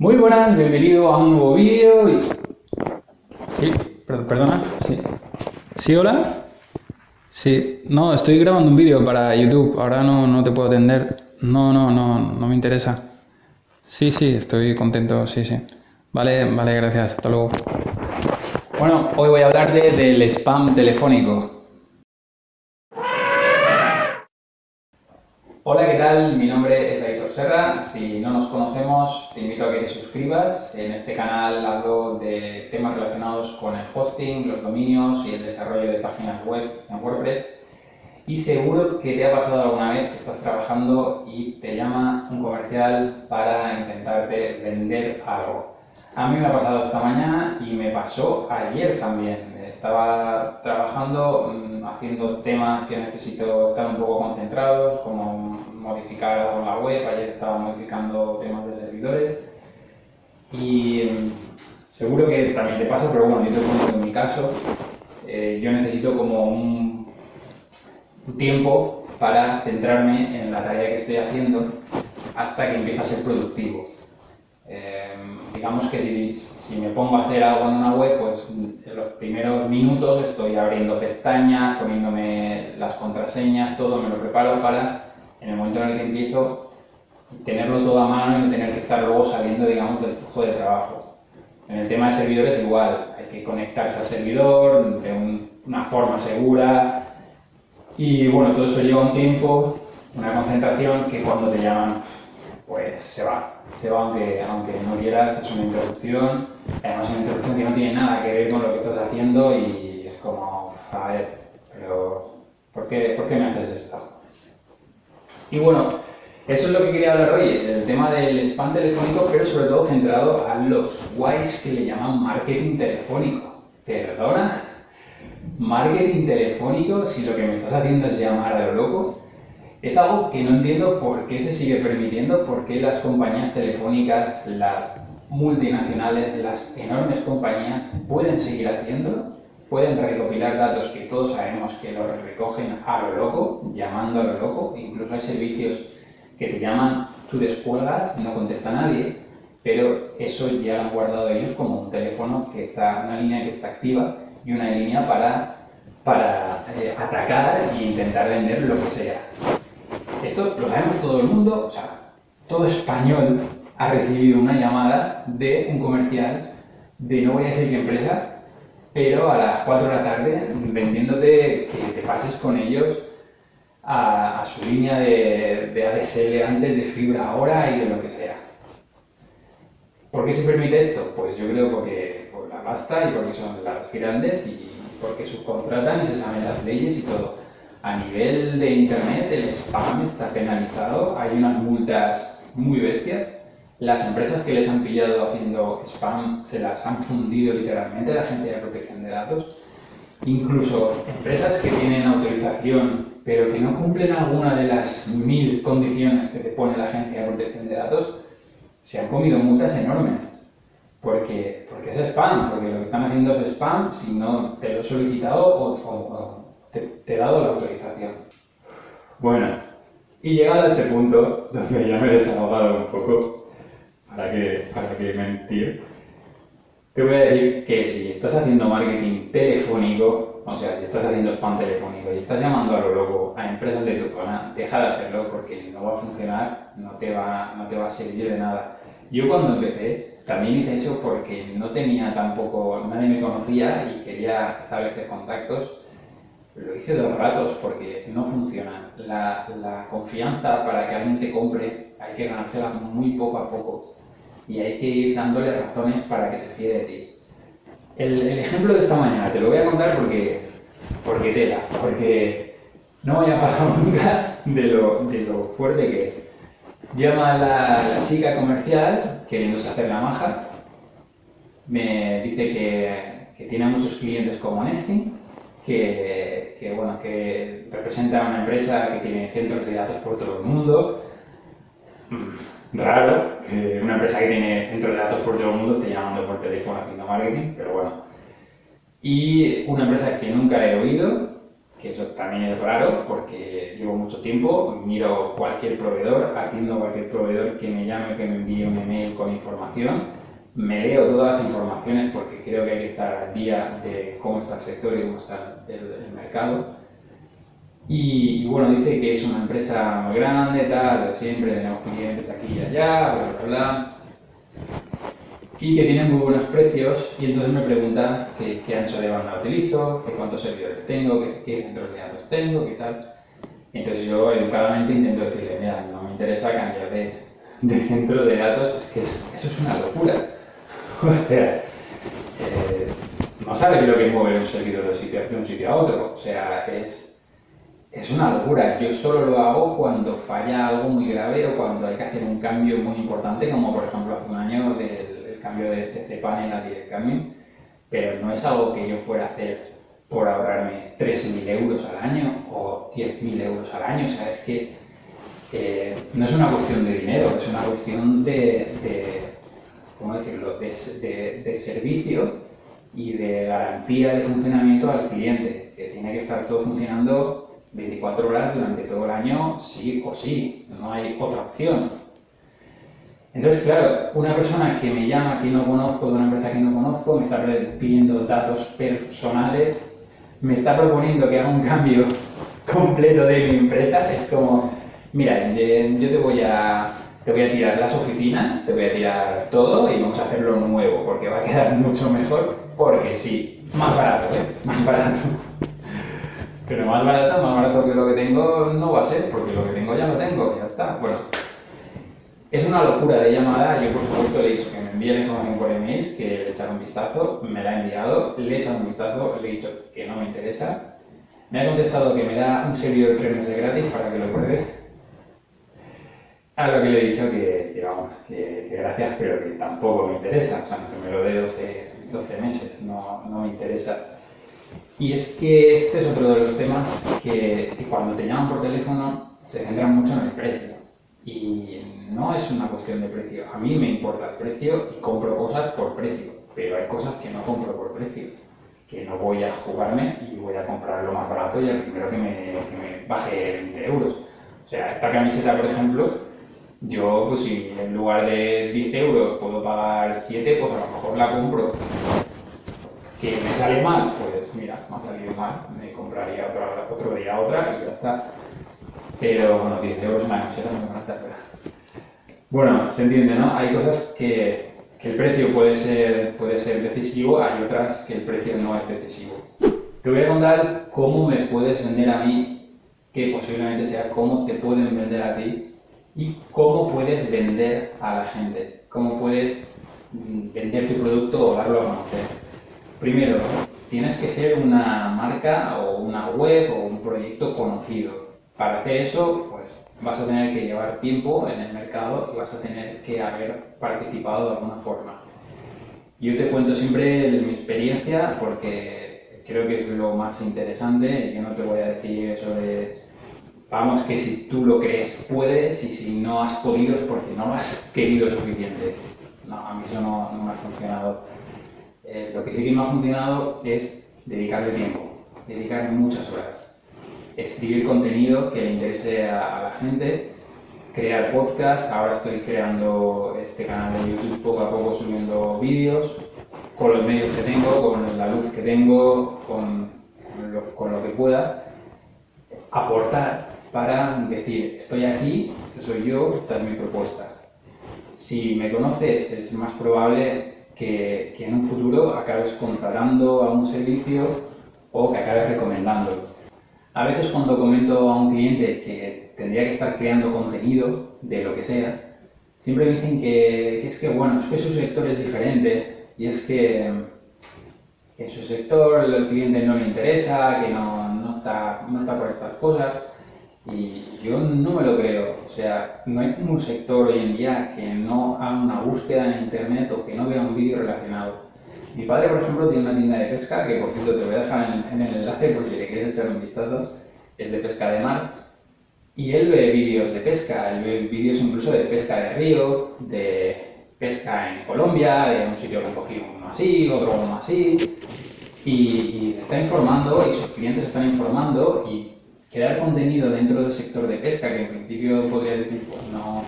Muy buenas, bienvenido a un nuevo vídeo. y- Sí, per- perdona, sí. ¿Sí, hola? Sí, no, estoy grabando un vídeo para YouTube, ahora no, no te puedo atender. No, no, no, no me interesa. Sí, sí, estoy contento, sí, sí. Vale, vale, gracias, hasta luego. Bueno, hoy voy a hablar de- del spam telefónico. Hola, ¿qué tal? Mi nombre es Aitor Serra. Si no nos conocemos, te invito a que te suscribas. En este canal hablo de temas relacionados con el hosting, los dominios y el desarrollo de páginas web en WordPress. Y seguro que te ha pasado alguna vez que estás trabajando y te llama un comercial para intentarte vender algo. A mí me ha pasado esta mañana y me pasó ayer también. Estaba trabajando mm, haciendo temas que necesito estar un poco concentrados, como modificar algo en la web. Ayer estaba modificando temas de servidores. Y mm, seguro que también te pasa, pero bueno, yo te cuento en mi caso. eh, yo necesito como un, tiempo para centrarme en la tarea que estoy haciendo hasta que empiece a ser productivo. Eh, digamos que si me pongo a hacer algo en una web, pues en los primeros minutos estoy abriendo pestañas, poniéndome las contraseñas, todo, me lo preparo para, en el momento en el que empiezo, tenerlo todo a mano y no tener que estar luego saliendo, digamos, del flujo de trabajo. En el tema de servidores igual, hay que conectarse al servidor de un- una forma segura y bueno, todo eso lleva un tiempo, una concentración que cuando te llaman, pues se va. Se va aunque, aunque no quieras, es una introducción, además una introducción que no tiene nada que ver con lo que estás haciendo y es como, a ver, pero ¿por qué, por qué me haces esto? Y bueno, eso es lo que quería hablar hoy, el tema del spam telefónico, pero sobre todo centrado a los guays que le llaman marketing telefónico. ¿Perdona? Marketing telefónico, si lo que me estás haciendo es llamar a lo loco, es algo que no entiendo por qué se sigue permitiendo, por qué las compañías telefónicas, las multinacionales, las enormes compañías pueden seguir haciéndolo, pueden recopilar datos que todos sabemos que los recogen a lo loco, llamando a lo loco, incluso hay servicios que te llaman, tú descuelgas, no contesta nadie, pero eso ya lo han guardado ellos como un teléfono que está, una línea que está activa y una línea para, para eh, atacar e intentar vender lo que sea. Esto lo sabemos todo el mundo, o sea, todo español ha recibido una llamada de un comercial de no voy a decir qué empresa, pero a las 4 de la tarde vendiéndote que te pases con ellos a, a su línea de, de ADSL antes de fibra ahora y de lo que sea. ¿Por qué se permite esto? Pues yo creo porque por la pasta y porque son las grandes y porque subcontratan y se saben las leyes y todo. A nivel de internet el spam está penalizado, hay unas multas muy bestias. Las empresas que les han pillado haciendo spam se las han fundido literalmente la agencia de protección de datos. Incluso empresas que tienen autorización pero que no cumplen alguna de las mil condiciones que te pone la agencia de protección de datos, se han comido multas enormes. Porque, porque es spam, porque lo que están haciendo es spam si no te lo he solicitado o, o- o te, te he dado la autorización. Bueno, y llegado a este punto, donde ya me he desahogado un poco, para que, para que mentir, te voy a decir que si estás haciendo marketing telefónico, o sea, si estás haciendo spam telefónico y estás llamando a lo loco a empresas de tu zona, deja de hacerlo porque no va a funcionar, no te va, no te va a servir de nada. Yo cuando empecé también hice eso porque no tenía tampoco, nadie me conocía y quería establecer contactos. Lo hice dos ratos porque no funciona. La, la confianza para que alguien te compre hay que ganársela muy poco a poco y hay que ir dándole razones para que se fíe de ti. El, el ejemplo de esta mañana te lo voy a contar porque, porque tela, porque no me haya pasado nunca de lo, de lo fuerte que es. Llama la, la chica comercial queriéndose hacer la maja, me dice que, que tiene muchos clientes como Nesting, que, que, bueno, que representa una empresa que tiene centros de datos por todo el mundo. Raro que una empresa que tiene centros de datos por todo el mundo esté llamando por teléfono haciendo marketing, pero bueno. Y una empresa que nunca he oído, que eso también es raro porque llevo mucho tiempo, miro cualquier proveedor, atiendo cualquier proveedor que me llame, que me envíe un email con información, me leo todas las informaciones porque creo que hay que estar al día de cómo está el sector y cómo está el, mercado. Y, bueno, dice que es una empresa grande, tal, siempre tenemos clientes aquí y allá, bla, bla, bla y que tiene muy buenos precios y entonces me pregunta qué, ancho de banda utilizo, qué cuántos servidores tengo, qué, centros de datos tengo, qué tal. Entonces yo educadamente intento decirle, mira, no me interesa cambiar de, centro de datos, es que eso, es una locura. o sea, eh, no sabes lo que mueve un servidor de, de un sitio a otro, o sea, es, es una locura. Yo solo lo hago cuando falla algo muy grave o cuando hay que hacer un cambio muy importante, como por ejemplo hace un año del cambio de TC Panel a Direct pero no es algo que yo fuera a hacer por ahorrarme 3.000 euros al año o 10.000 euros al año. O sea, es que eh, no es una cuestión de dinero, es una cuestión de, ¿cómo decirlo?, de, de, servicio y de garantía de funcionamiento al cliente, que tiene que estar todo funcionando 24 horas durante todo el año, sí o sí, no hay otra opción. Entonces, claro, una persona que me llama que no conozco, de una empresa que no conozco, me está pidiendo datos personales, me está proponiendo que haga un cambio completo de mi empresa, es como, mira, yo te voy a, te voy a tirar las oficinas, te voy a tirar todo y vamos a hacerlo nuevo, porque va a quedar mucho mejor, porque sí, más barato, ¿eh? Más barato. Pero más barato, más barato que lo que tengo no va a ser, porque lo que tengo ya lo tengo, ya está. Bueno, es una locura de llamada. Yo, por supuesto, le he dicho que me envíe la información por email, que le echara un vistazo. Me la ha enviado, le he echado un vistazo, le he dicho que no me interesa. Me ha contestado que me da un servidor tres meses gratis para que lo pruebe. A lo que le he dicho que, vamos, que, gracias, pero que tampoco me interesa. O sea, que me lo dé 12, 12 meses, no, me interesa. Y es que este es otro de los temas que, que cuando te llaman por teléfono se centran mucho en el precio. Y no es una cuestión de precio. A mí me importa el precio y compro cosas por precio, pero hay cosas que no compro por precio, que no voy a jugarme y voy a comprar lo más barato y el primero que me, que me baje 20 euros. O sea, esta camiseta, por ejemplo, yo, pues si en lugar de 10 euros puedo pagar 7, pues a lo mejor la compro. Que me sale mal, pues mira, me ha salido mal, me compraría otro día otra y ya está. Pero bueno, 10 euros una camiseta muy barata, Bueno, se entiende, ¿no? Hay cosas que, que, el precio puede ser, puede ser decisivo, hay otras que el precio no es decisivo. Te voy a contar cómo me puedes vender a mí, que posiblemente sea cómo te pueden vender a ti y cómo puedes vender a la gente, cómo puedes mm, vender tu producto o darlo a conocer. Primero, tienes que ser una marca o una web o un proyecto conocido. Para hacer eso, pues vas a tener que llevar tiempo en el mercado y vas a tener que haber participado de alguna forma. Yo te cuento siempre mi experiencia porque creo que es lo más interesante yo no te voy a decir eso de vamos que si tú lo crees puedes y si no has podido es porque no has querido suficiente. No, a mí eso no, me ha funcionado. Eh, lo que sí que me ha funcionado es dedicarle tiempo, dedicarle muchas horas escribir contenido que le interese a, la gente, crear podcast, ahora estoy creando este canal de YouTube poco a poco subiendo vídeos, con los medios que tengo, con la luz que tengo, con lo, con lo que pueda, aportar para decir, estoy aquí, este soy yo, esta es mi propuesta. Si me conoces, es más probable que, que en un futuro acabes contratando a un servicio o que acabes recomendándolo. A veces cuando comento a un cliente que tendría que estar creando contenido de lo que sea, siempre me dicen que, es que, bueno, es que su sector es diferente y es que, en su sector el cliente no le interesa, que no, está, no está por estas cosas. Y yo no me lo creo. O sea, no hay un sector hoy en día que no haga una búsqueda en internet o que no vea un vídeo relacionado. Mi padre, por ejemplo, tiene una tienda de pesca, que por cierto te voy a dejar en, el enlace por si le quieres echar un vistazo, es de pesca de mar. Y él ve vídeos de pesca, él ve vídeos incluso de pesca de río, de pesca en Colombia, de un sitio que han cogido uno así, otro uno así. y, y está informando y sus clientes están informando y crear contenido dentro del sector de pesca, que en principio podría decir, pues no,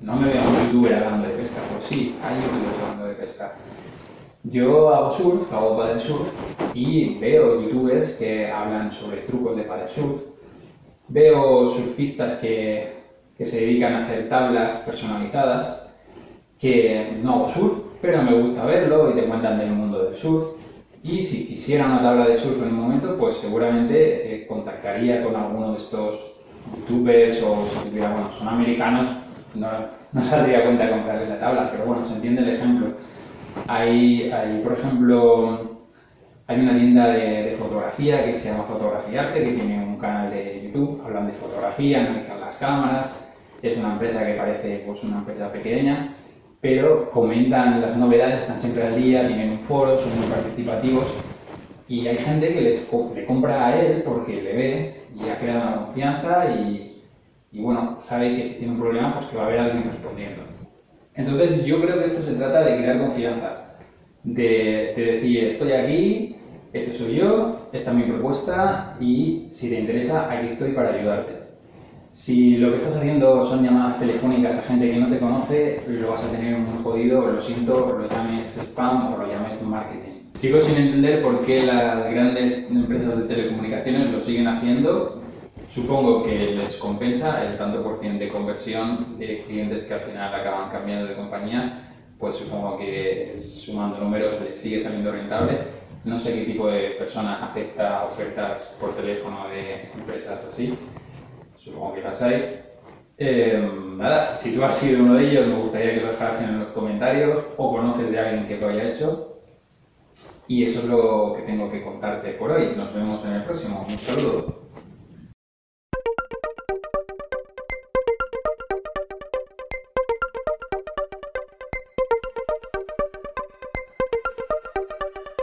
no me veo un youtuber hablando de pesca, pues sí, hay youtubers hablando de pesca. Yo hago surf, hago paddle surf y veo youtubers que hablan sobre trucos de paddle surf. Veo surfistas que, que se dedican a hacer tablas personalizadas, que no hago surf, pero me gusta verlo y te cuentan del mundo del surf. Y si quisiera una tabla de surf en un momento, pues seguramente eh, contactaría con alguno de estos youtubers o si tuviera, bueno, son americanos, no, saldría cuenta de comprarles la tabla, pero bueno, se entiende el ejemplo. Hay, hay por ejemplo, hay una tienda de, de, fotografía que se llama Fotografiarte, que tiene un canal de YouTube, hablan de fotografía, analizan las cámaras, es una empresa que parece pues, una empresa pequeña, pero comentan las novedades, están siempre al día, tienen un foro, son muy participativos y hay gente que le compra a él porque le ve y ha creado una confianza y, y, bueno, sabe que si tiene un problema, pues que va a haber alguien respondiendo. Entonces yo creo que esto se trata de crear confianza, de, de decir estoy aquí, este soy yo, esta es mi propuesta y si te interesa, aquí estoy para ayudarte. Si lo que estás haciendo son llamadas telefónicas a gente que no te conoce, lo vas a tener muy jodido, lo siento, lo llames spam o lo llames marketing. Sigo sin entender por qué las grandes empresas de telecomunicaciones lo siguen haciendo. Supongo que les compensa el tanto por ciento de conversión de clientes que al final acaban cambiando de compañía, pues supongo que sumando números les sigue saliendo rentable. No sé qué tipo de persona acepta ofertas por teléfono de empresas así supongo que las hay. Eh, nada, si tú has sido uno de ellos, me gustaría que lo dejaras en los comentarios o conoces de alguien que lo haya hecho. Y eso es lo que tengo que contarte por hoy. Nos vemos en el próximo. Un saludo.